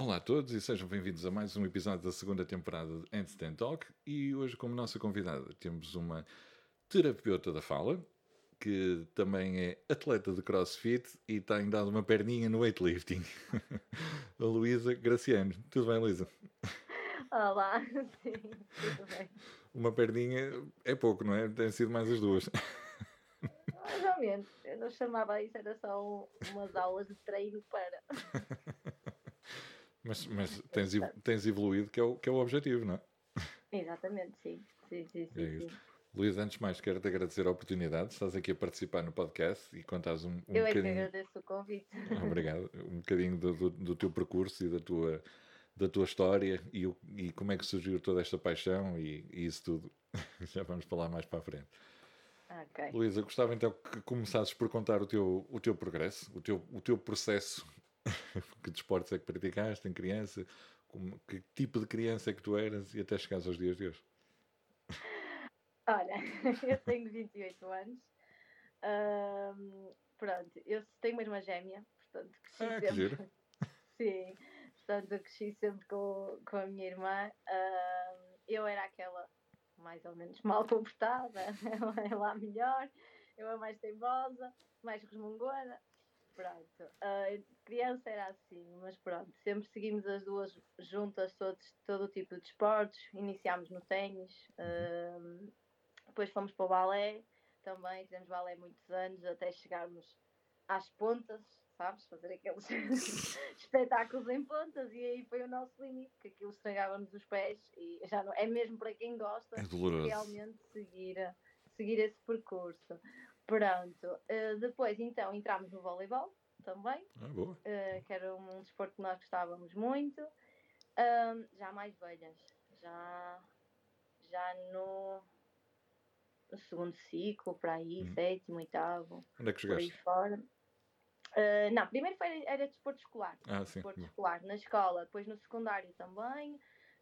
Olá a todos e sejam bem-vindos a mais um episódio da segunda temporada de Handstand Talk. E hoje, como nossa convidada, temos uma terapeuta da fala, que também é atleta de crossfit e tem dado uma perninha no weightlifting. a Luísa Graciano. Tudo bem, Luísa? Olá, sim, tudo bem. Uma perninha é pouco, não é? Tem sido mais as duas. Mais ou menos. Eu não chamava isso, era só umas aulas de treino para. Mas, mas tens, tens evoluído, que é, o, que é o objetivo, não é? Exatamente, sim. Sim, sim, sim. É sim. Luís, antes de mais, quero-te agradecer a oportunidade. Estás aqui a participar no podcast e contares um, um Eu é bocadinho. que agradeço o convite. Obrigado. Um bocadinho do, do, do, teu percurso e da tua, da tua história e, o, e como é que surgiu toda esta paixão e, e isso tudo. Já vamos falar mais para a frente. Ok. Luísa, gostava então que começasses por contar o teu, o teu progresso, o teu, o teu processo. que desportos é que praticaste em criança? Como, que tipo de criança é que tu eras e até chegares aos dias de hoje? Olha, eu tenho 28 anos. Ahm, pronto, eu tenho uma irmã gêmea, portanto, cresci Ah, sempre. Sim, portanto, eu cresci sempre com, com a minha irmã. Ahm, eu era aquela mais ou menos mal comportada, ela é lá melhor, eu a mais teimosa, mais resmungona. Pronto, a criança era assim, mas pronto, sempre seguimos as duas juntas todos, todo o tipo de esportes. Iniciámos no ténis, ahm, depois fomos para o balé também, fizemos balé muitos anos até chegarmos às pontas, sabes? Fazer aqueles espetáculos em pontas e aí foi o nosso limite, que aquilo estragava-nos os pés e já não é mesmo para quem gosta É realmente seguir, seguir esse percurso. Pronto, eh, depois então entramos no voleibol também, Ah, boa. eh, que era um desporto que nós gostávamos muito. Já mais velhas, já, já no, no segundo ciclo, para aí, Hum. sétimo, oitavo, Onde é que por aí jogaste? fora. Ah, não, primeiro foi, era desporto escolar Ah, sim. desporto escolar na escola, depois no secundário também,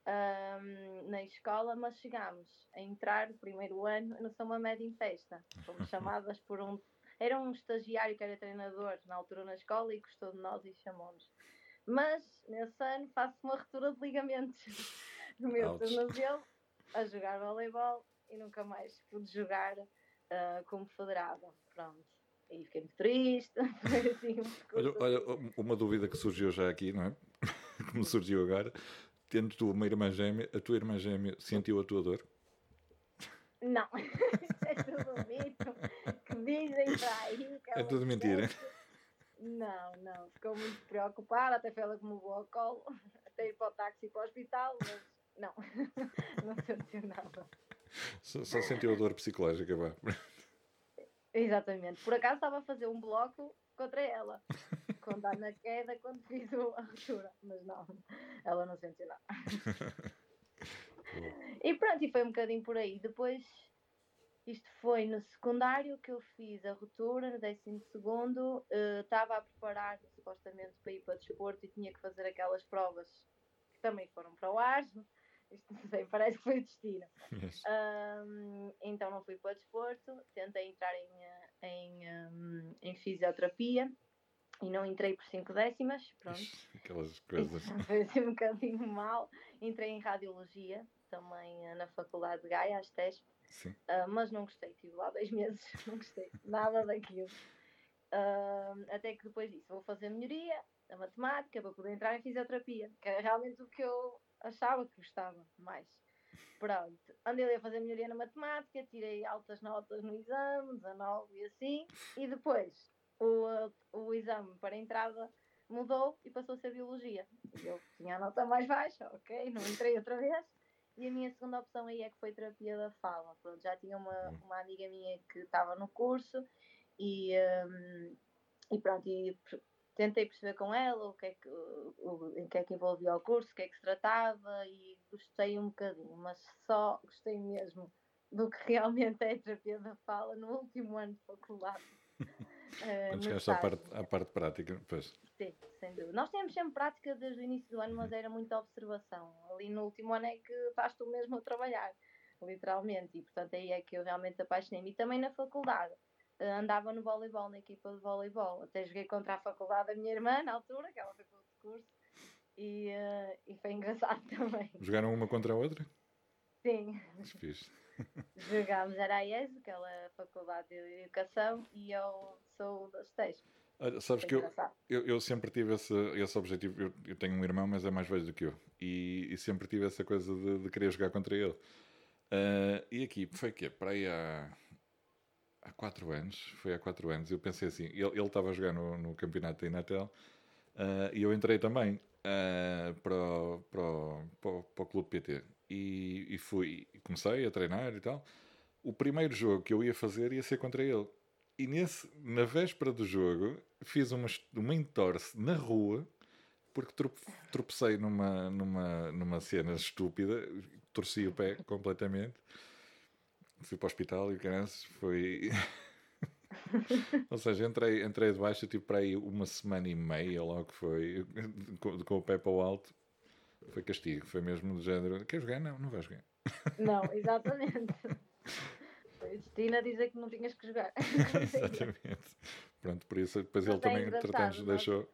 ahm, na escola, mas chegámos a entrar no primeiro ano no São Mamed em festa. Fomos chamadas por um. Era um estagiário que era treinador na altura na escola e gostou de nós e chamou-nos. Mas nesse ano faço uma ruptura de ligamentos no meu tornozelo a jogar voleibol e nunca mais pude jogar ah, como federada. Pronto. E fiquei muito triste. Foi assim um Olha, olha, uma dúvida que surgiu já aqui, não é? Como surgiu agora. Tendo tu uma irmã gêmea, a tua irmã gêmea sentiu a tua dor? Não, é tudo mito que dizem para aí. que É tudo mentira. Não, não, ficou muito preocupada, até foi ela que me levou ao colo, até ir para o táxi e para o hospital, mas não, não sentiu nada. Só, só sentiu a dor psicológica, vá. Exatamente, por acaso estava a fazer um bloco contra ela, quando dar na queda, quando fiz a ruptura, mas não, ela não sentiu nada. E pronto, e foi um bocadinho por aí. Depois, isto foi no secundário que eu fiz a ruptura, no décimo segundo. eh, Estava a preparar supostamente para ir para desporto e tinha que fazer aquelas provas que também foram para o ar. Isto não sei, parece que foi o destino. Mas, Ahm, então não fui para desporto, tentei entrar em, eh, em, ahm, em fisioterapia e não entrei por 5 décimas. Pronto. aquelas coisas. Foi assim um bocadinho mal. Entrei em radiologia, também eh, na Faculdade de Gaia, às TESP, ah, mas não gostei. Estive lá dois meses, não gostei nada daquilo. Ah, até que depois disso vou fazer melhoria na matemática para poder entrar em fisioterapia, que era realmente o que eu achava que gostava mais. Pronto, andei ali a fazer melhoria na matemática, tirei altas notas no exame, 19 e assim, e depois o, o exame para entrada mudou e passou a ser biologia. Eu tinha a nota mais baixa, ok, não entrei outra vez. E a minha segunda opção aí é que foi terapia da fala. Pronto, já tinha uma, uma amiga minha que estava no curso e, hum, e pronto, e tentei perceber com ela o que é que, o, o- em que é que envolvia o curso, o que é que se tratava e gostei um bocadinho, mas só gostei mesmo do que realmente é terapia da fala no último ano de faculdade. Quando no chegaste à parte, à parte prática, pois. Sim, sem dúvida. Nós temos sempre prática desde o início do ano, mas era muita observação. Ali no último ano é que estás tu mesmo a trabalhar, literalmente. E portanto aí é que eu realmente apaixonei-me. E também na faculdade. eh, andava no voleibol, na equipa de voleibol. Até joguei contra a faculdade da minha irmã, na altura, que ela para outro curso. E, uh, e foi engraçado também. Jogaram uma contra a outra? Sim. Fiz. Jogámos, era a IES, aquela Faculdade de Educação, e eu sou das TES. Olha, sabes que eu, eu, eu, sempre tive esse, esse objetivo. Eu, eu, tenho um irmão, mas é mais velho do que eu. E, e sempre tive essa coisa de, de querer jogar contra ele. Uh, e aqui, foi que Para aí há, há quatro anos. Foi há quatro anos. Eu pensei assim: ele estava a jogar no, no campeonato da Inatel uh, e eu entrei também uh, para, o, para, o, para, o, para o Clube PT. E, e fui, comecei a treinar e tal. O primeiro jogo que eu ia fazer ia ser contra ele. E nesse, na véspera do jogo, fiz uma, uma entorse na rua, porque tropecei numa, numa, numa cena estúpida, torci o pé completamente. Fui para o hospital e o foi. Ou seja, entrei, entrei de baixo tipo para aí uma semana e meia, logo foi, com, com o pé para o alto. Foi castigo, foi mesmo do género: quer jogar? Não, não vais jogar. Não, exatamente. Foi a Destina a dizer que não tinhas que jogar. exatamente. Pronto, por isso depois Mas ele é também, entretanto, deixou.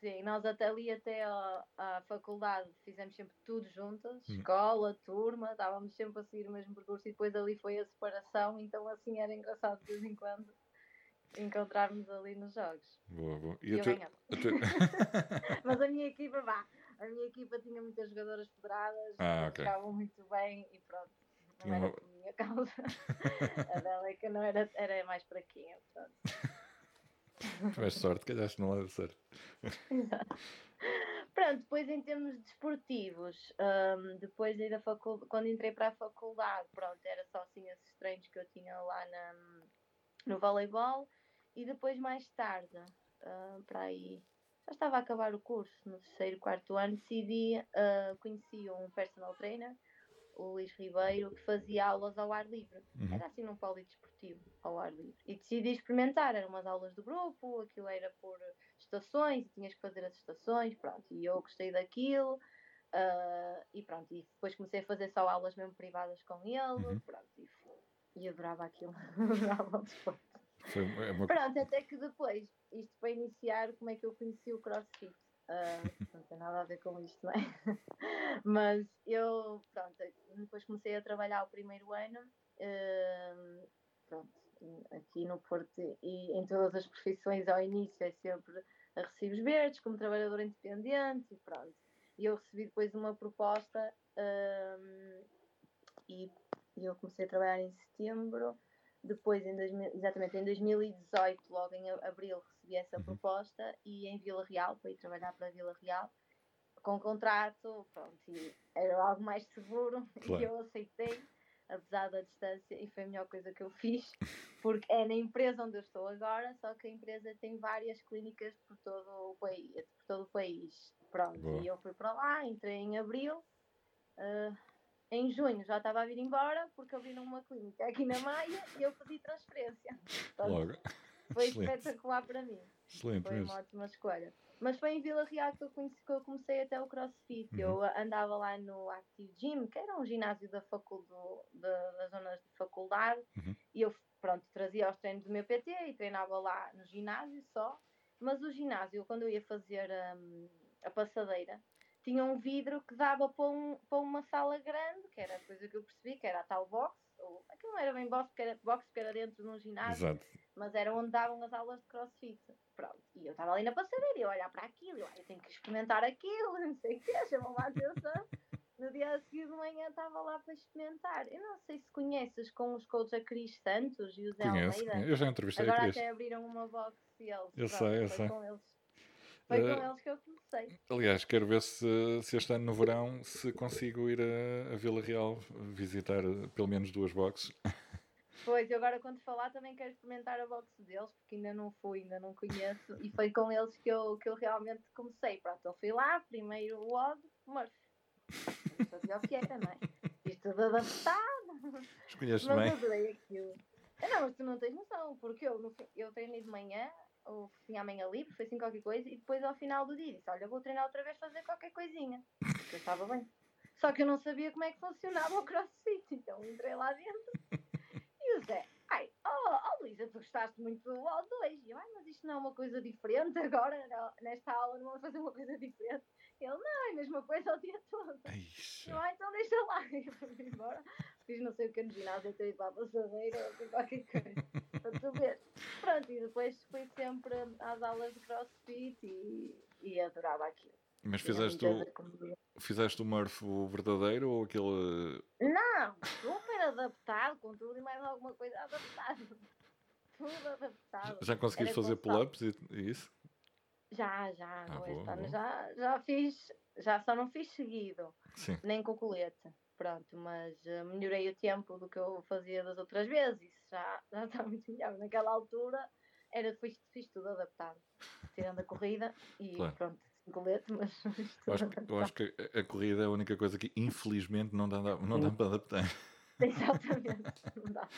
Sim, nós até ali até à, à faculdade fizemos sempre tudo juntas, hum. escola, turma, estávamos sempre a seguir o mesmo percurso e depois ali foi a separação, então assim era engraçado de vez em quando encontrarmos ali nos jogos. Boa, boa. E, e eu ganhava. Mas a minha equipa, vá, a minha equipa tinha muitas jogadoras federadas, ah, okay. jogavam muito bem e pronto. Não era por minha causa. a dela é que não era, era mais fraquinha, portanto. Tiveste sorte, calhaste no lado certo. Pronto, depois em termos desportivos, um, depois da faculdade, quando entrei para a faculdade, pronto, era só assim esses treinos que eu tinha lá na, no voleibol e depois mais tarde, uh, para aí, já estava a acabar o curso, no terceiro, quarto ano, decidi, uh, conheci um personal trainer o Luís Ribeiro, que fazia aulas ao ar livre. Uhum. Era assim num polidesportivo, ao ar livre. E decidi experimentar, eram umas aulas do grupo, aquilo era por estações, e tinhas que fazer as estações, pronto. E eu gostei daquilo, uh, e pronto. E depois comecei a fazer só aulas mesmo privadas com ele, uhum. pronto. E, e adorava aquilo, adorava o desporto. Uma... Pronto, até que depois, isto para iniciar, como é que eu conheci o CrossFit. Uh, não tem nada a ver com isto, não é? Mas eu, pronto, depois comecei a trabalhar o primeiro ano, uh, pronto, aqui no Porto e em todas as profissões ao início é sempre a recibos verdes, como trabalhador independente e pronto. E eu recebi depois uma proposta uh, e eu comecei a trabalhar em setembro depois, em 2000, exatamente em 2018, logo em abril, recebi essa uhum. proposta e em Vila Real, para ir trabalhar para Vila Real, com contrato, pronto, e era algo mais seguro claro. e eu aceitei, apesar da distância, e foi a melhor coisa que eu fiz, porque é na empresa onde eu estou agora, só que a empresa tem várias clínicas por todo o país. Por todo o país. Pronto, Boa. e eu fui para lá, entrei em abril. Uh, em junho já estava a vir embora porque abriram uma clínica aqui na Maia e eu pedi transferência. Portanto, Logo. Foi Excelente. espetacular para mim. Excelente foi mesmo. uma ótima escolha. Mas foi em Vila Real que eu, conheci, que eu comecei até o CrossFit. Uhum. Eu andava lá no Active Gym, que era um ginásio da faculdade, das zonas de faculdade, uhum. e eu pronto, trazia os treinos do meu PT e treinava lá no ginásio só. Mas o ginásio, quando eu ia fazer um, a passadeira, tinha um vidro que dava para, um, para uma sala grande, que era a coisa que eu percebi, que era a tal box. Ou, aquilo não era bem box porque, era, box, porque era dentro de um ginásio, Exato. mas era onde davam as aulas de crossfit. Pronto. E eu estava ali na passadeira e eu olhar para aquilo, eu, eu tenho que experimentar aquilo, não sei o que, chamou a atenção. No dia a seguir de manhã estava lá para experimentar. Eu não sei se conheces com os coaches a Cris Santos e o Zé Conheço, Almeida. Eu já entrevistei Agora a Cris. até abriram uma box e eles. Eu pronto, sei, eu sei. Com eles foi com uh, eles que eu comecei. Aliás, quero ver se, se este ano no verão se consigo ir a, a Vila Real visitar eh, pelo menos duas boxes. Pois, e agora quando falar também quero experimentar a box deles, porque ainda não fui, ainda não conheço, e foi com eles que eu, que eu realmente comecei. Pronto, eu fui lá, primeiro o Odd, Murphy. Fazia o que era, não é? Fiz tudo adaptado. Escolheste mas bem. Mas adorei aquilo. Não, mas tu não tens noção, porque eu, no, eu treinei de manhã, ou tinha amanhã livre, foi assim qualquer coisa, e depois ao final do dia disse: Olha, vou treinar outra vez fazer qualquer coisinha. Porque eu estava bem. Só que eu não sabia como é que funcionava o crossfit, então entrei lá dentro e o Zé, ai, oh, oh Luísa, tu gostaste muito do O2. E eu, ai, mas isto não é uma coisa diferente agora, nesta aula não vamos fazer uma coisa diferente. Ele, coisa o dia todo. Não, então deixa lá. E fui embora. Fiz não sei o que no ginásio, até ir para a ou qualquer coisa. Para. Pronto, e depois fui sempre às aulas de crossfit e, e adorava aquilo. Mas fizeste o, fizeste o Murph o verdadeiro ou aquele. Não, super adaptado, com tudo e mais alguma coisa adaptado. Tudo adaptado. Já conseguiste Era fazer pull-ups e, e isso? Já, já, Ah, boa, boa. já, já fiz, já só não fiz seguido, Sim. nem com colete. Pronto, mas eh, melhorei o tempo do que eu fazia das outras vezes. Isso já, já está muito melhor. Naquela altura era, fiz, fiz tudo adaptado. Tirando a corrida e Claro. pronto, sem colete, mas fiz Eu tudo acho, que- eu acho que a, corrida é a única coisa que infelizmente não dá, não dá para adaptar. Exatamente. Não dá.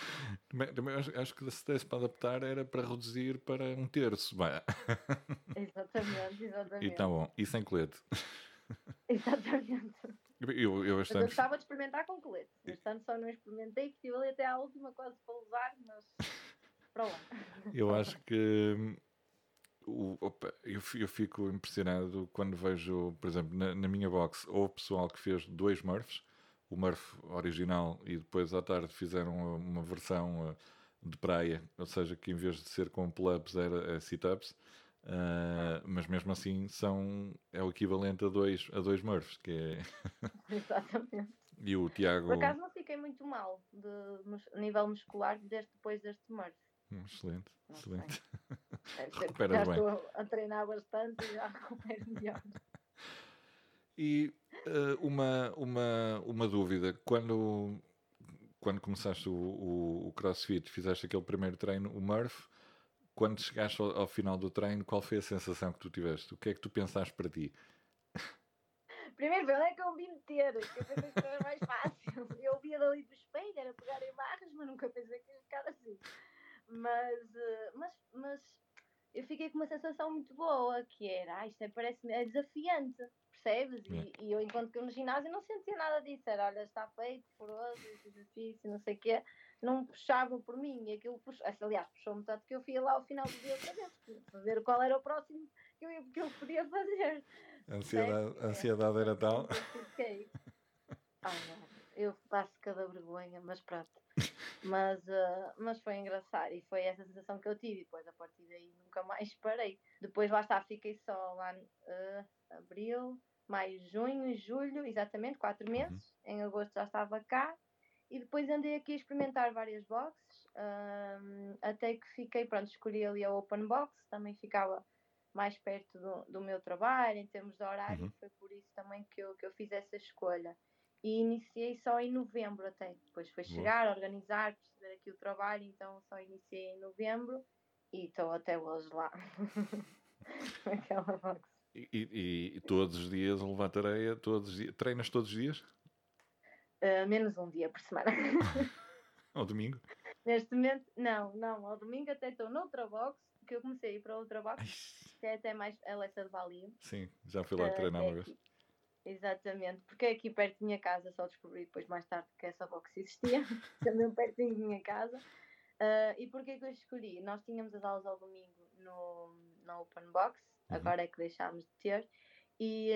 Também, também acho, acho que se desse para adaptar era para reduzir para um terço. Vai. Exatamente, E exatamente. está bom. E sem colete. Exatamente. Eu, eu Mas eu gostava de experimentar com colete. Este ano só não experimentei, que estive ali até à última quase para usar, mas para lá. Eu acho que hum, o- opa, eu, eu fico impressionado quando vejo, por exemplo, na, na minha box, ou o pessoal que fez dois Murphs, o Murph original e depois à tarde fizeram uma, versão uh, de praia, ou seja, que em vez de ser com pull-ups era é sit-ups, uh, mas mesmo assim são, é o equivalente a dois, a dois Murphs, que é... Exatamente. E o Tiago... Por acaso não fiquei muito mal de nível muscular desde depois deste Murph. Hum, Excelente, Não excelente. Recuperas já bem. estou a treinar bastante e já recupero melhor. E eh, uma, uma, uma dúvida, quando, quando começaste o, o, o CrossFit, fizeste aquele primeiro treino, o Murph, quando chegaste ao, ao final do treino, qual foi a sensação que tu tiveste? O que é que tu pensaste para ti? Primeiro, onde é que eu me meter? Que eu pensei que era mais fácil. Eu via dali do espelho, era pegar em barras, mas nunca pensei que ia ficar assim. Mas, eh, mas, mas eu fiquei com uma sensação muito boa, que era, ah, isto é, parece é desafiante, percebes? E, e eu, enquanto que eu no ginásio, não sentia nada disso. Era, olha, está feito, esse exercício, não sei o quê. Não puxavam por mim, e aquilo puxou, aliás, puxou-me tanto que eu fui lá ao final do dia outra vez, para ver qual era o próximo que eu, que eu podia fazer. A ansiedade, ansiedade era tal. Eu fiquei. Não, eu passo cada vergonha, mas pronto. Mas, ah, mas foi engraçado e foi essa sensação que eu tive. E depois, a partir daí, nunca mais parei. Depois, lá está, fiquei só lá ah, abril, maio, junho, julho, exatamente, quatro meses. Em agosto já estava cá. E depois andei aqui a experimentar várias boxes, ahm, até que fiquei, pronto, escolhi ali a Open Box, também ficava mais perto do, do meu trabalho, em termos de horário, Uhum. foi por isso também que eu, que eu fiz essa escolha. E iniciei só em novembro até, depois foi Boa. chegar, organizar, perceber aqui o trabalho, então só iniciei em novembro e estou até hoje lá. Aquela box. E, e- e todos os dias tareia, todos os dias. Treinas todos os dias? Ah, menos um dia por semana. Ao domingo? Neste momento, não, não, ao domingo até estou noutra box, que eu comecei a ir para outra box, que é até mais, é essa de Valia. sim, já fui lá Ah, treinar é uma vez. aqui. Exatamente, porque é aqui perto da minha casa, só descobri depois mais tarde que essa box existia, também pertinho da minha casa. Ah, e porquê que eu escolhi? Nós tínhamos as aulas ao domingo no, na Open Box, Uhum. agora é que deixámos de ter, e,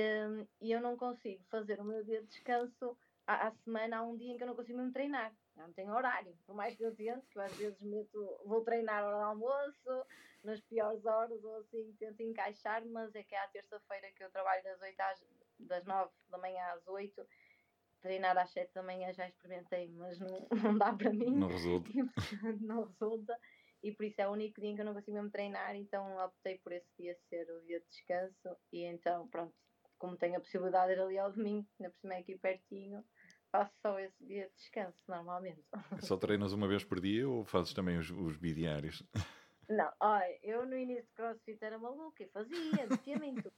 e eu não consigo fazer o meu dia de descanso à, à semana, há um dia em que eu não consigo mesmo treinar. Eu não tenho horário, por mais que eu tente, que eu às vezes meto, vou treinar a hora do almoço, nas piores horas ou assim, tento encaixar, mas é que é à terça-feira que eu trabalho das 8 às, das 9 da manhã às 8, treinar às 7 da manhã já experimentei, mas não, não dá para mim, Não resulta. e, não resulta, e por isso é o único dia em que eu não consigo mesmo treinar, então optei por esse dia ser o dia de descanso, e então pronto, como tenho a possibilidade de ir ali ao domingo, ainda por cima é aqui pertinho, faço só esse dia de descanso normalmente. Só treinas uma vez por dia ou fazes também os, os bidiários? Não, olha, eu no início de CrossFit era maluca e fazia, metia-me em tudo.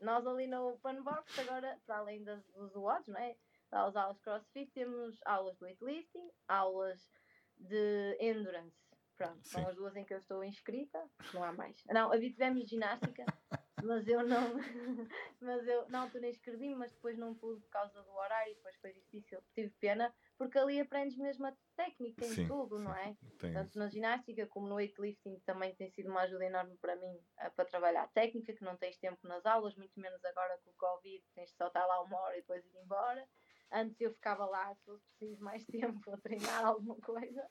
Nós ali no Open Box, agora, para além das, dos WODs, não é? Das aulas de CrossFit, temos aulas de weightlifting, aulas de endurance. Pronto, Sim. são as duas em que eu estou inscrita, não há mais. Não, havia tivemos ginástica, mas eu não, mas eu na altura escrevi, mas depois não pude por causa do horário, depois foi difícil, tive pena, porque ali aprendes mesmo a técnica em Sim, tudo, não sim, é? Tem- Tanto na ginástica como no weightlifting também tem sido uma ajuda enorme para mim eh, para trabalhar a técnica, que não tens tempo nas aulas, muito menos agora com o Covid, tens de só estar lá uma hora e depois ir embora. Antes eu ficava lá, se fosse preciso mais tempo a treinar alguma coisa.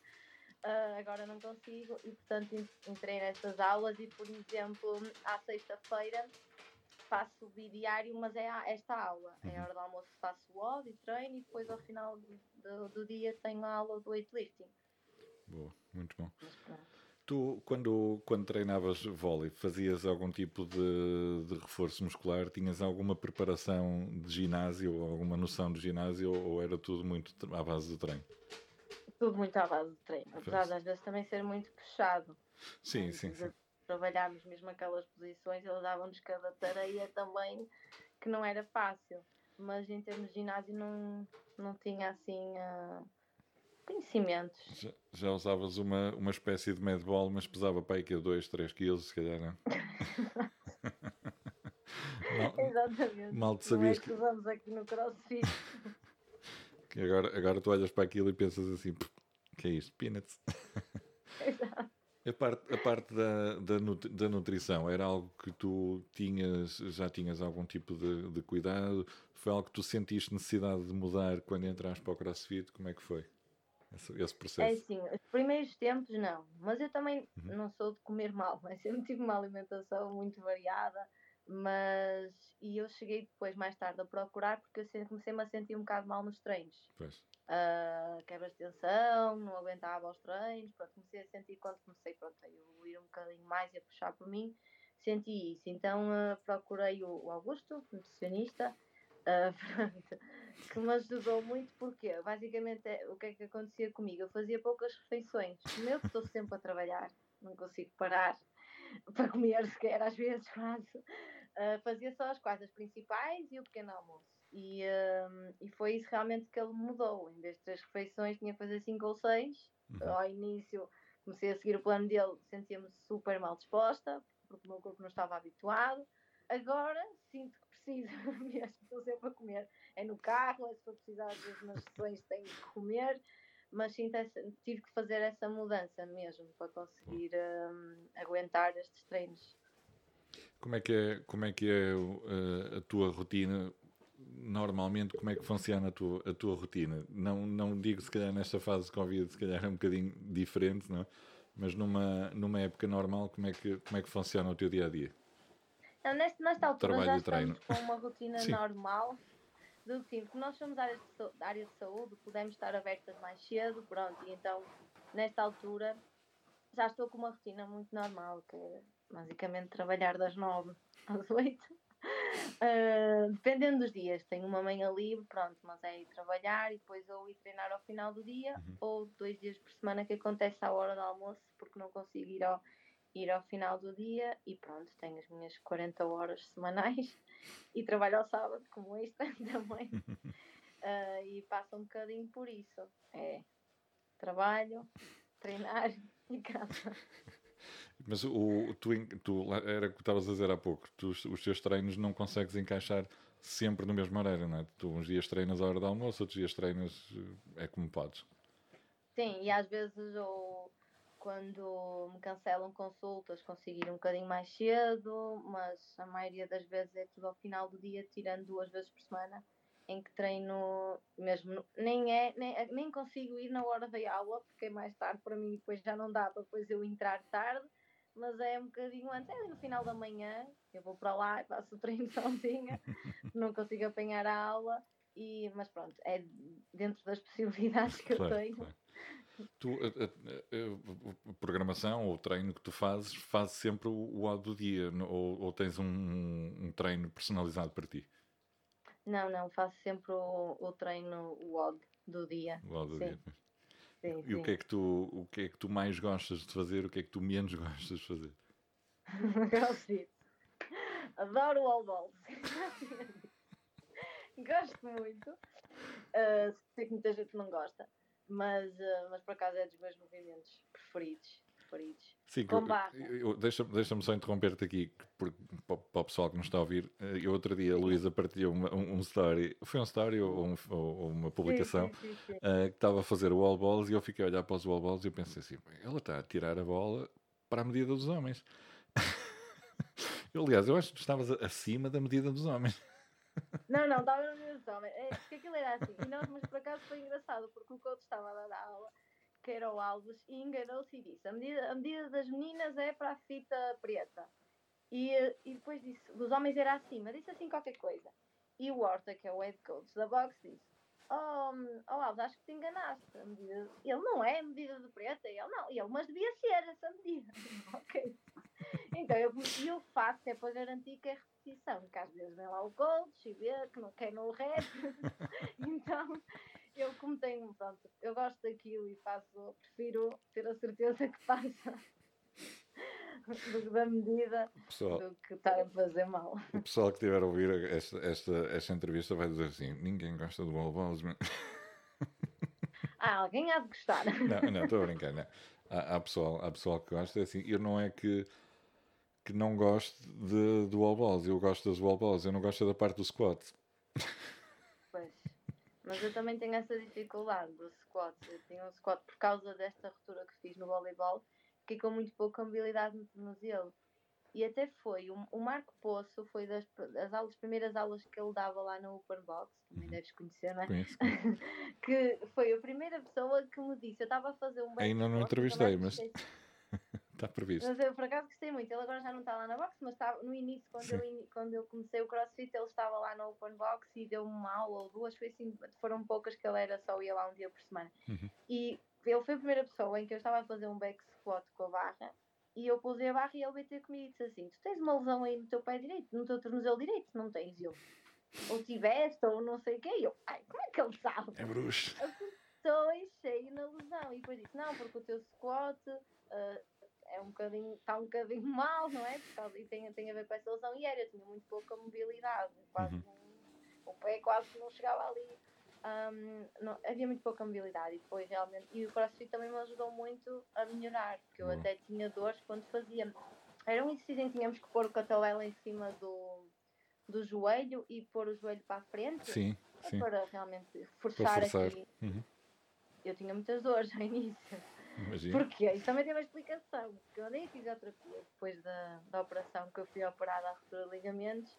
Ah, agora não consigo e portanto en- entrei nestas aulas e por exemplo à sexta-feira faço o bidiário mas é esta aula é a hora do almoço faço o WOD e treino e depois ao final do, do- do dia tenho a aula do weightlifting Boa, muito bom. Mas. Tu, quando, quando treinavas vôlei, fazias algum tipo de, de reforço muscular? Tinhas alguma preparação de ginásio ou alguma noção de ginásio ou, era tudo muito à base de treino? Tudo muito à base de treino apesar de às vezes também ser muito puxado Sim, Antes sim, sim. trabalharmos mesmo aquelas posições eles davam-nos cada tareia também que não era fácil mas em termos de ginásio não, não tinha assim ah, conhecimentos Já, já usavas uma, uma espécie de medball, mas pesava para aí que 2, 3 quilos, se calhar não. Mal- Exatamente. mal te Não é sabias que usamos aqui no CrossFit. Que agora, agora tu olhas para aquilo e pensas assim, "Pff, que é isto? Peanuts. Exato. A parte, a parte da, da, da nutrição era algo que tu tinhas, já tinhas algum tipo de, de cuidado? Foi algo que tu sentiste necessidade de mudar quando entraste para o CrossFit? Como é que foi esse, esse É processo? assim, os primeiros tempos não, mas eu também Uhum. não sou de comer mal, mas sempre tive uma alimentação muito variada, mas e eu cheguei depois mais tarde a procurar porque eu comecei-me a sentir um bocado mal nos treinos. Pois. Ah, quebras de tensão, não aguentava aos treinos, pronto, comecei a sentir quando comecei pronto, a evoluir um bocadinho mais e a puxar por mim, senti isso. Então ah, procurei o, o Augusto, nutricionista, pronto, que me ajudou muito porque basicamente é- o que é que acontecia comigo? Eu fazia poucas refeições, como eu que estou sempre a trabalhar, não consigo parar para comer sequer às vezes quase. Ah, fazia só as quatro principais e o pequeno almoço. E, ah, e foi isso realmente que ele mudou. Em vez de três refeições, tinha que fazer cinco ou seis. Uhum. Ao início, comecei a seguir o plano dele, sentia-me super mal disposta, porque o meu corpo não estava habituado. Agora sinto que preciso mesmo, estou sempre a comer. É no carro, é se for precisar, às vezes nas sessões tenho que comer, mas sinto essa- tive que fazer essa mudança mesmo para conseguir ah, aguentar estes treinos. Como é que é, como é, que é o- a, tua rotina? Normalmente, como é que funciona a tua, a tua rotina? Não, não digo se calhar nesta fase de Covid, se calhar é um bocadinho diferente, não é? Mas numa, numa época normal, como é, que, como é que funciona o teu dia a dia? Não, nesta, nesta altura Trabalho já estamos com uma rotina Sim. normal do tipo, porque nós somos área de, da área de saúde, podemos estar abertas mais cedo, pronto, e então nesta altura já estou com uma rotina muito normal, que é basicamente trabalhar das nove às oito. Ah, dependendo dos dias, tenho uma manhã livre, pronto, mas é ir trabalhar e depois ou ir treinar ao final do dia Uhum. ou dois dias por semana que acontece à hora do almoço porque não consigo ir ao, ir ao final do dia e pronto, tenho as minhas 40 horas semanais e trabalho ao sábado como extra também Ah, e passa um bocadinho por isso. É trabalho, treinar e casa. Mas o, tu, tu era o que estavas a dizer há pouco, tu, os teus treinos não consegues encaixar sempre no mesmo horário, não é? Tu uns dias treinas à hora do almoço, outros dias treinas eh, é como podes. Sim, e às vezes ou quando me cancelam consultas consigo ir um bocadinho mais cedo, mas a maioria das vezes é tudo ao final do dia, tirando duas vezes por semana, em que treino mesmo, nem é, nem, nem consigo ir na hora da aula, porque é mais tarde para mim depois já não dá para depois eu entrar tarde, mas é um bocadinho antes, é no final da manhã, eu vou para lá e faço o treino sozinha, não consigo apanhar a aula, e, mas pronto, é dentro das possibilidades que eu Claro, tenho. claro. Tu, a, a- a- programação ou o treino que tu fazes, fazes sempre o, o odd do dia ou, ou tens um, um treino personalizado para ti? Não, não, faço sempre o, o treino o odd do dia. O odd do Sim. dia. Sim, E o que, é que tu, o que é que tu mais gostas de fazer? O que é que tu menos gostas de fazer? Crossfit. Adoro wall balls. Gosto muito. Ah, sei que muita gente não gosta, mas, ah, mas por acaso é dos meus movimentos preferidos. Preferidos. Sim, deixa-me deixa só interromper-te aqui, porque, para, o pessoal que nos está a ouvir, eh, eu outro dia a Luísa partilhou uma- um, um story, foi um story ou, um- ou- uma publicação, Sim, sim, sim, sim. eh, que estava a fazer wall balls e eu fiquei a olhar para os wall balls e eu pensei assim, "Bem, ela está a tirar a bola para a medida dos homens. eu, aliás, eu acho que tu estavas acima da medida dos homens. Não, não, estava no mesmo homem. É, porque aquilo era assim. E nós, mas por acaso foi engraçado, porque o coach estava a dar a aula, que era o Alves, e enganou-se e disse: a medida, a medida das meninas é para a fita preta. E, e depois disse: dos homens era acima. Disse assim qualquer coisa. E o Horta, que é o head coach da box, disse: Oh, oh Alves, acho que te enganaste. Medida... Ele não é medida de preta. Ele não. Ele, mas devia ser essa medida. ok. Então, eu, e o facto é para garantir que é repetição, que às vezes vem lá o coach e vê que não quer no rap. então, eu como tenho, pronto, eu gosto daquilo e faço, prefiro ter a certeza que que da medida pessoal, do que estar a fazer mal. o pessoal que estiver a ouvir esta, esta, esta entrevista vai dizer assim, ninguém gosta do meu." Ah, alguém há de gostar. Não, não, estou a brincar. Não. Há, há pessoal, há pessoal que gosta, é assim, eu não é que, que não gosto de, do wall balls, eu gosto das wall balls, eu não gosto da parte do squat. Mas eu também tenho essa dificuldade do squat. Eu tenho um squat por causa desta ruptura que fiz no voleibol, fiquei com muito pouca mobilidade no tornozelo. E até foi, o, o Marco Poço foi das, das aulas, primeiras aulas que ele dava lá no Open Box, também Uhum. deves conhecer, não é? Conheço. que foi a primeira pessoa que me disse, eu estava a fazer um Ainda não entrevistei, mas está previsto. mas eu por acaso gostei muito. Ele agora já não está lá na box, mas estava no início, quando eu, quando eu comecei o crossfit, ele estava lá na open box e deu-me uma aula ou duas, foi assim, foram poucas que ele era só ia lá um dia por semana. Uhum. E ele foi a primeira pessoa em que eu estava a fazer um back squat com a barra e eu pusei a barra e ele veio ter comigo e disse assim: Tu tens uma lesão aí no teu pé direito, no teu tornozelo direito? Não tens? Eu, ou tiveste, ou não sei o quê. E eu, ai, como é que ele sabe? É bruxo. estou em cheio na lesão. E depois disse, não, porque o teu squat ah, é um bocadinho, está um bocadinho mal, não é? E tem, tem a ver com essa lesão. E era, eu tinha muito pouca mobilidade. Quase, Uhum. não- o pé quase não chegava ali. Ahm, não- havia muito pouca mobilidade e foi realmente. E o crossfit também me ajudou muito a melhorar, porque eu Boa. até tinha dores quando fazia. Era um exercício em que tínhamos que pôr o cotovelo em cima do, do joelho e pôr o joelho para a frente Sim, é sim. para realmente reforçar, forçar. aqui. Uhum. Eu tinha muitas dores no início. Imagino. Porquê? Isso também tem uma explicação. Porque eu andei a fisioterapia depois da, da operação que eu fui operada à ruptura de ligamentos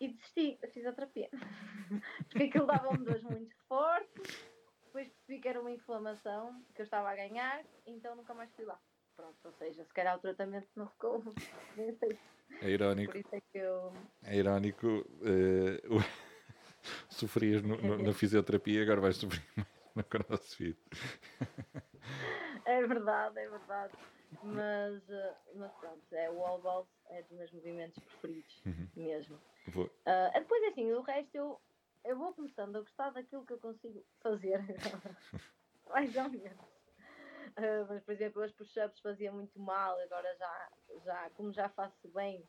e desisti da fisioterapia. Porque aquilo dava-me dores muito fortes. Depois percebi que era uma inflamação que eu estava a ganhar, então nunca mais fui lá. Pronto, ou seja, se calhar o tratamento não ficou bem feito. É irónico, Por isso é que eu. é irónico. o- sofrias no- no- na fisioterapia, agora vais sofrer mais no crossfit. É verdade, é verdade. Mas, eh, mas pronto, é, o wall balls é dos meus movimentos preferidos, Uhum. mesmo. Vou- Ah, depois, assim, o resto eu, eu vou começando a gostar daquilo que eu consigo fazer. Mais ou menos. Ah, mas, por exemplo, as push-ups fazia muito mal, agora já, já, como já faço bem,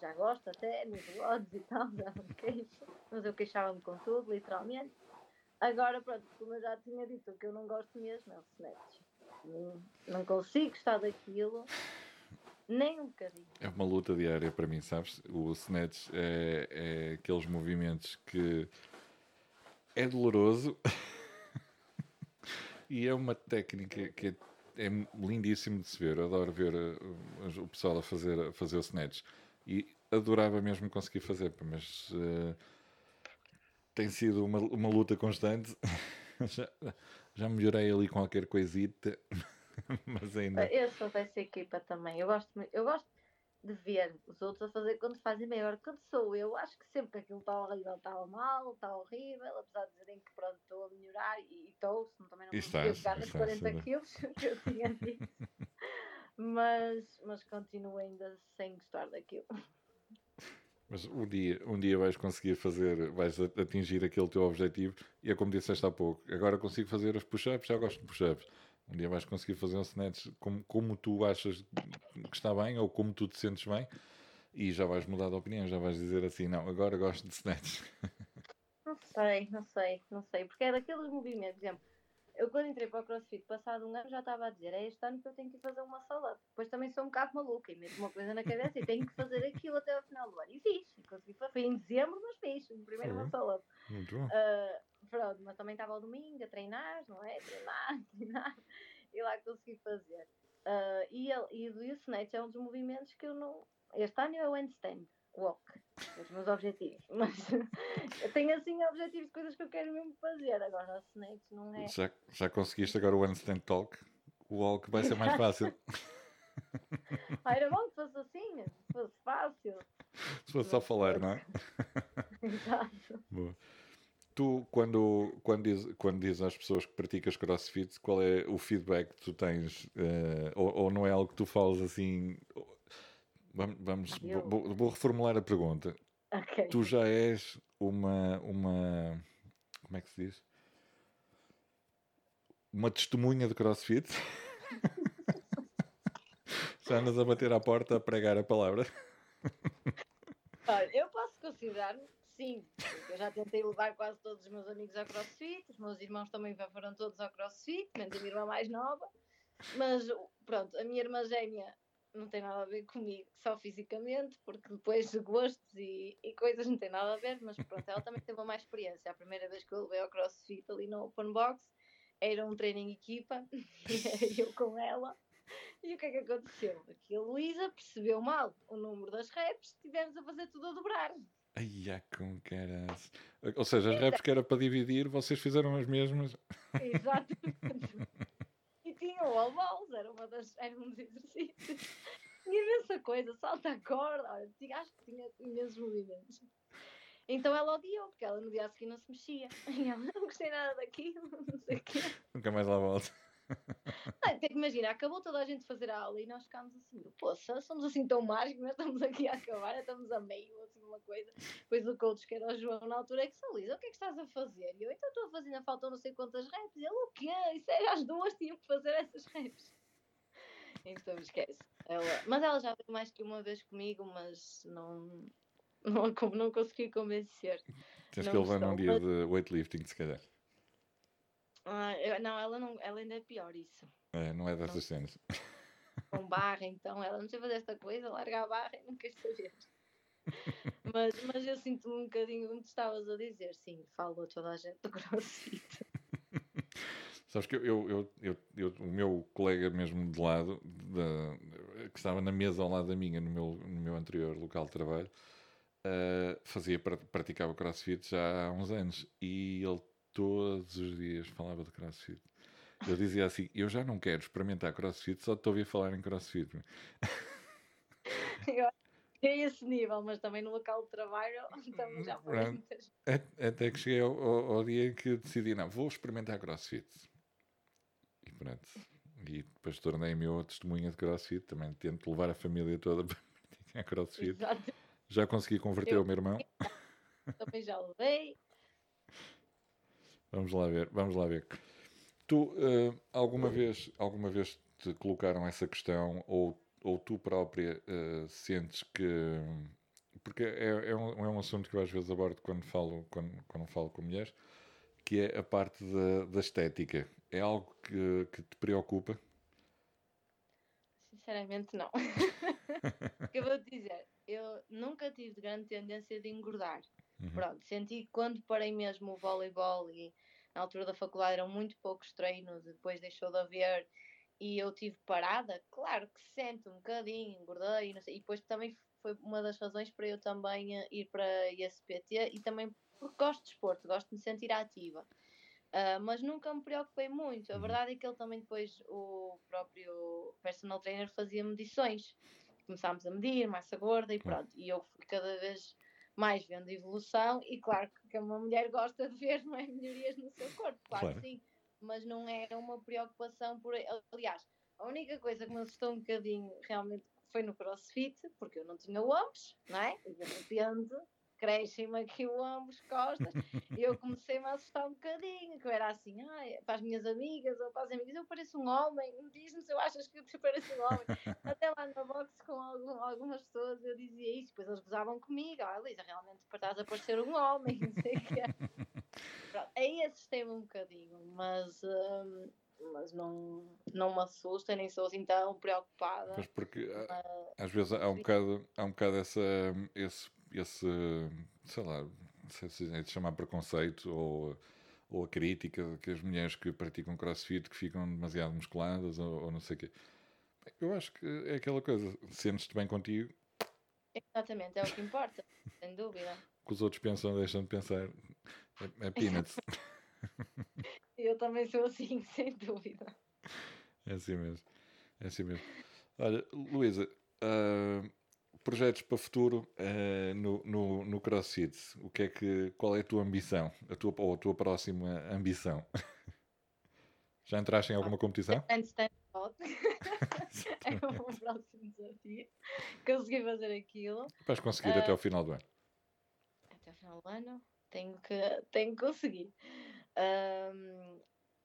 já gosto até, nos odds e tal, já me queixo. Mas eu queixava-me com tudo, literalmente. Agora, pronto, como eu já tinha dito, o que eu não gosto mesmo é o snatch. Não, consigo gostar daquilo, nem um bocadinho. É uma luta diária para mim, sabes? O snatch é, é aqueles movimentos que é doloroso e é uma técnica que é, é lindíssimo de se ver. Adoro ver uh, o pessoal a fazer, a fazer o snatch e adorava mesmo conseguir fazer, mas uh, tem sido uma, uma luta constante. já, melhorei ali qualquer coisita, mas ainda. Eu sou dessa equipa também. Eu gosto, eu gosto de ver os outros a fazer quando fazem. Agora, quando sou eu, acho que sempre que aquilo está horrível, estava mal, está horrível, apesar de dizerem que pronto, estou a melhorar e estou, senão também não estás, pegar nos estás, 40 estás. quilos que eu tinha dito. Mas, mas continuo ainda sem gostar daquilo. Mas um dia, um dia vais conseguir fazer, vais atingir aquele teu objetivo e é como disseste há pouco, agora consigo fazer os push-ups, já gosto de push-ups. Um dia vais conseguir fazer um snatch como, como tu achas que está bem ou como tu te sentes bem e já vais mudar de opinião, já vais dizer assim, não, agora gosto de snatch. Não sei, não sei, não sei. Porque é daqueles movimentos, por exemplo, Eu quando entrei para o CrossFit, passado um ano, já estava a dizer, é este ano que eu tenho que fazer uma salada. Depois também sou um bocado maluca e meto uma coisa na cabeça e tenho que fazer aquilo até ao final do ano. E fiz, consegui fazer. Foi em dezembro, mas fiz. Primeiro uma salada. Muito bom. Uh, pronto, mas também estava ao domingo a treinar, não é? Treinar, treinar. E lá consegui fazer. Uh, e, ele, e o Snatch é um dos movimentos que eu não. Este ano é o handstand walk, os meus objetivos. Mas eu tenho assim objetivos de coisas que eu quero mesmo fazer. Agora o Snatch não é. Já, já conseguiste agora o handstand talk? O walk vai ser mais fácil. ah, era bom que fosse assim, se fosse fácil. Se fosse só falar, não é? Exato. Boa. Tu, quando, quando, diz, quando dizes às pessoas que praticas crossfit, qual é o feedback que tu tens? Uh, ou, ou, não é algo que tu falas assim? Vamos, vamos vou, vou, reformular a pergunta. Okay. Tu já és uma, uma. Como é que se diz? Uma testemunha de crossfit? já andas a bater à porta a pregar a palavra? Olha, eu posso considerar-me sim, eu já tentei levar quase todos os meus amigos ao crossfit, os meus irmãos também foram todos ao crossfit, menos a minha irmã mais nova, mas pronto, a minha irmã gêmea não tem nada a ver comigo, só fisicamente, porque depois de gostos e, e, coisas não tem nada a ver, mas pronto, ela também teve uma mais experiência. A primeira vez que eu levei ao crossfit ali no Open Box era um treino em equipa, e era eu com ela. E o que é que aconteceu? Aqui a Luísa percebeu mal o número das reps, tivemos a fazer tudo a dobrar. Ai, é com caras. Ou seja, as reps que era para dividir, vocês fizeram as mesmas. Exatamente. Tinha o all balls, era, uma das, era um dos exercícios. Tinha imensa coisa, salta a corda, olha, acho que tinha imensos movimentos. Então ela odiou, porque ela no dia a seguir não se mexia. E ela não gostei nada daquilo, não sei o quê. Nunca mais lá volto. Ah, tem que imaginar, acabou toda a gente fazer a aula e nós ficámos assim, poxa, somos assim tão mágicos, nós estamos aqui a acabar, estamos a meio, assim, uma coisa. Depois o coach, que era o João, na altura, é que se Lisa, o que é que estás a fazer? E eu, então estou a fazer, ainda faltam não sei quantas reps. E ele, o quê? Isso era as duas, tinham que fazer essas reps. Então esquece. Ela, mas ela já veio mais que uma vez comigo, mas não, não, não consegui convencer. Tens não que levar num dia de weightlifting, se calhar. Ah, não, ela não, ela ainda é pior isso. É, não é dessas cenas. Com barra, então, ela não sei fazer esta coisa, larga a barra e não quer saber. mas, mas eu sinto-me um bocadinho como tu estavas a dizer, sim, falo a toda a gente do crossfit. Sabes que eu, eu, eu, eu, o meu colega mesmo de lado, de, que estava na mesa ao lado da minha, no meu, no meu anterior local de trabalho, uh, fazia, praticava crossfit já há uns anos e ele todos os dias falava de crossfit. Eu dizia assim: Eu já não quero experimentar crossfit, só estou a ouvir falar em crossfit. Eu é esse nível, mas também no local de trabalho estamos já por muitas. Até que cheguei ao, ao, ao, dia em que decidi: Não, vou experimentar crossfit. E pronto. E depois tornei-me eu testemunha de crossfit. Também tento levar a família toda para praticar crossfit. Exato. Já consegui converter eu, o meu irmão. Também já levei. Vamos lá ver, vamos lá ver. Tu uh, alguma vez, alguma vez te colocaram essa questão ou, ou tu própria uh, sentes que porque é, é, um, é um assunto que eu às vezes abordo quando falo quando, quando falo com mulheres que é a parte da, da estética. É algo que, que te preocupa? Sinceramente, não. eu vou te dizer, eu nunca tive grande tendência de engordar. Uhum. Pronto, senti que quando parei mesmo o voleibol e na altura da faculdade eram muito poucos treinos, depois deixou de haver e eu tive parada, claro que sente um bocadinho, engordei, sei, e depois também foi uma das razões para eu também eh, ir para a ISPT e também porque gosto de esporte, gosto de me sentir ativa. Uh, mas nunca me preocupei muito. A uhum. verdade é que ele também depois, o próprio personal trainer fazia medições. Começámos a medir, massa gorda e pronto. E eu fui cada vez mais vendo evolução e claro que uma mulher gosta de ver não é, melhorias no seu corpo, claro, claro. que sim, mas não é uma preocupação por aliás, a única coisa que me assustou um bocadinho realmente foi no crossfit, porque eu não tinha ombros, não é? E de crescem-me aqui o ombro, as costas, e eu comecei-me a assustar um bocadinho, que eu era assim, ai, para as minhas amigas ou para as amigas, eu pareço um homem, diz-me se eu achas que eu pareço um homem. Até lá na box com algum, algumas pessoas eu dizia isso, depois eles gozavam comigo, ah, Luísa, realmente estás a parecer um homem, não sei o que é. Pronto, aí assustei-me um bocadinho, mas, hum, mas não, não me assusta, nem sou assim tão preocupada. Mas porque às vezes há um bocado, há um bocado essa, esse, esse, sei lá, não sei se é de chamar preconceito ou, ou a crítica que as mulheres que praticam crossfit que ficam demasiado musculadas ou, ou não sei o quê. Eu acho que é aquela coisa, sentes-te bem contigo. Exatamente, é o que importa, sem dúvida. O que os outros pensam, deixam de pensar. É, é peanuts. Eu também sou assim, sem dúvida. É assim mesmo. É assim mesmo. Olha, Luísa, uh, projetos para o futuro uh, no, no, no CrossFit. O que é que, qual é a tua ambição? A tua, ou a tua próxima ambição? Já entraste em alguma competição? Handstand walk. é o meu próximo desafio. Consegui fazer aquilo. Vais conseguir uh, até ao final do ano. Até ao final do ano? Tenho que, tenho que conseguir. Um,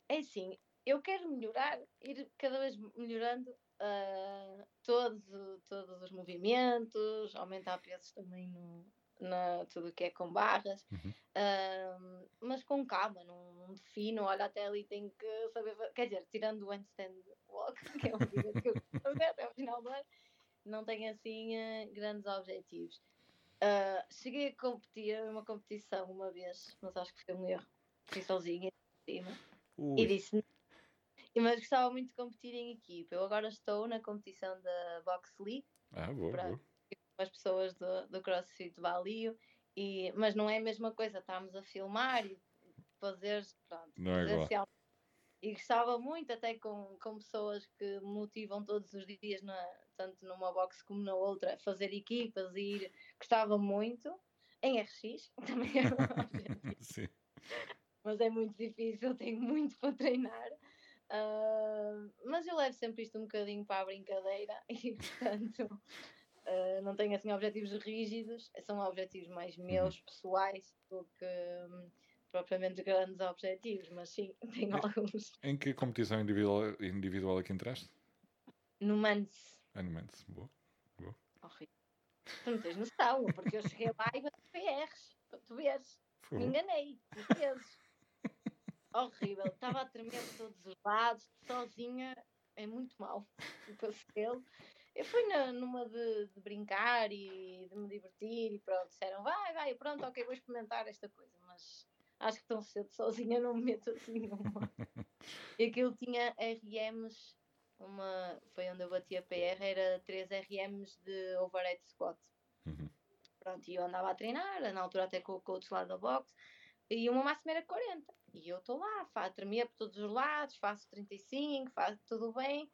é assim, eu quero melhorar, ir cada vez melhorando uh, todos, todos os movimentos, aumentar pesos também no, na, tudo o que é com barras, uhum. uh, mas com calma, não, defino, olha, até ali tenho que saber, quer dizer, tirando o handstand walk, que é um movimento que eu até ao final do ano, não tenho assim uh, grandes objetivos. Uh, cheguei a competir uma competição uma vez, mas acho que foi um erro. Fui sozinha em cima. E disse mas gostava muito de competir em equipa. Eu agora estou na competição da Box League. Ah, boa, para boa. as pessoas do, do CrossFit Valio. E, mas não é a mesma coisa, estamos a filmar e fazer, pronto, não é igual. E gostava muito, até com, com pessoas que me motivam todos os dias, na, tanto numa box como na outra, fazer equipas e ir. Gostava muito. Em RX, também é um Sim. Mas é muito difícil, tenho muito para treinar. Uh, mas eu levo sempre isto um bocadinho para a brincadeira e, portanto, uh, não tenho assim objetivos rígidos, são objetivos mais uhum. meus, uhum. pessoais, do que um, propriamente grandes objetivos, mas sim, tenho alguns. Em que competição individual, individual é que entraste? No Mans. No Mans, boa. boa. Horrível. Tu não tens noção, porque eu cheguei lá e bati PRs, para tu vês. Me enganei, vezes horrível. Estava a tremer por todos os lados, sozinha, é muito mal o pastel. Eu fui na, numa de, de, brincar e de me divertir e pronto, disseram vai, vai, pronto, ok, vou experimentar esta coisa, mas acho que tão cedo sozinha não me meto assim numa. e aquilo tinha RMs, uma, foi onde eu bati a PR, era 3 RMs de overhead squat. Uhum. Pronto, e eu andava a treinar, na altura até com o coach lá da box, e uma máxima era 40. E eu estou lá, faço, tremia por todos os lados, faço 35, faço tudo bem.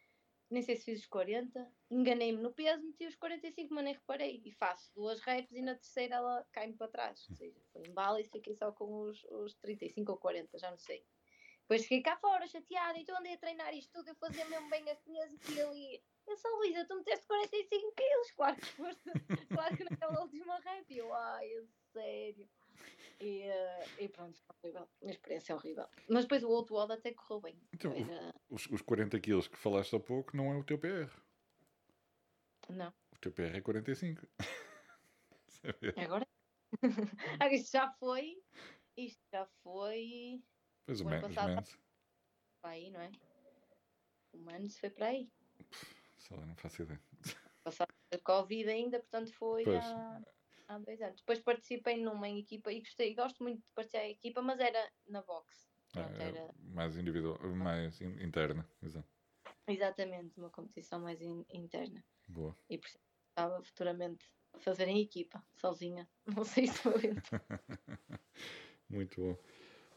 Nem sei se fiz os 40. Enganei-me no peso, meti os 45, mas nem reparei. E faço duas reps e na terceira ela cai-me para trás. Ou seja, foi em bala e fiquei só com os, os 35 ou 40, já não sei. Depois fiquei cá fora, chateada, então andei a treinar isto tudo, eu fazia mesmo bem as pesos e ali. Eu sou Luísa, tu meteste 45 quilos, claro que foste, claro que naquela última rep. E eu, ai, é sério. E, uh, e pronto, horrível. Uma experiência é horrível. Mas depois o outro odd até correu bem. Então, Era... os, os 40 quilos que falaste há pouco não é o teu PR. Não. O teu PR é 45. Agora? ah, isto já foi. Isto já foi. Pois o, menos menos. Para aí, não é? O menos foi para aí. Lá, não faço ideia. Passado a Covid ainda, portanto foi pois. há dois anos. Depois participei numa equipa e gostei, gosto muito de participar em equipa, mas era na box. Pronto, é, era... Mais individual, mais interna, exato. Exatamente, uma competição mais in, interna. Boa. E estava futuramente a fazer em equipa, sozinha. Não sei se vou Muito bom.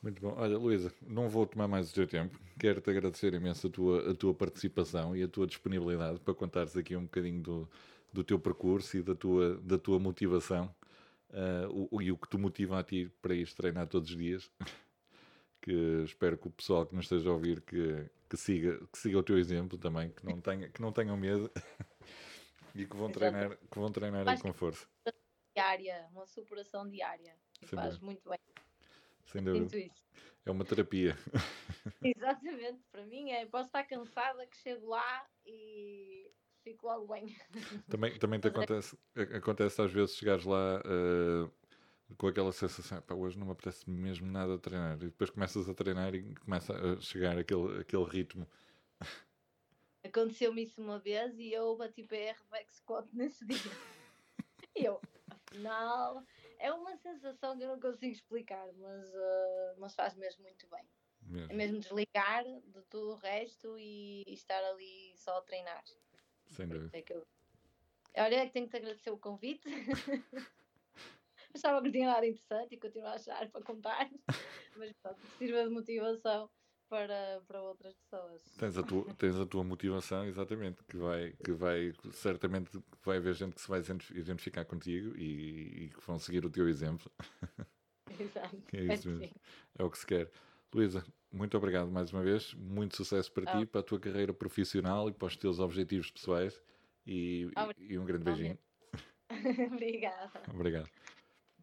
Muito bom. Olha, Luísa, não vou tomar mais o teu tempo. Quero-te agradecer imenso a tua, a tua participação e a tua disponibilidade para contares aqui um bocadinho do, do teu percurso e da tua, da tua motivação uh, o, e o que te motiva a ti para ir treinar todos os dias. que espero que o pessoal que nos esteja a ouvir que, que, siga, que siga o teu exemplo também, que não, tenha, que não tenham medo e que vão treinar, que vão treinar aí com força. Diária, uma superação diária. Faz muito bem. Sem dúvida. É uma terapia. Exatamente, para mim é, posso estar cansada que chego lá e fico logo bem. Também, também te acontece, acontece às vezes chegares lá uh, com aquela sensação, pá, hoje não me apetece mesmo nada a treinar. E depois começas a treinar e começa a chegar aquele, aquele ritmo. Aconteceu-me isso uma vez e eu bati PR back squat nesse dia. eu, afinal, é uma sensação que eu não consigo explicar, mas, uh, mas faz mesmo muito bem. Mesmo. É mesmo desligar de tudo o resto e, e estar ali só a treinar. Sem dúvida. É que eu... Olha, é tenho que te agradecer o convite. Achava que tinha nada interessante e continuo a achar para contar, mas pronto, sirva de motivação para, para outras pessoas. Tens a, tua, tens a tua motivação, exatamente, que vai, que vai certamente vai haver gente que se vai identificar contigo e, e que vão seguir o teu exemplo. Exato. é isso mesmo. É o que se quer. Luísa, muito obrigado mais uma vez. Muito sucesso para oh. ti, para a tua carreira profissional e para os teus objetivos pessoais. E, e um grande beijinho. Obrigada. Obrigado.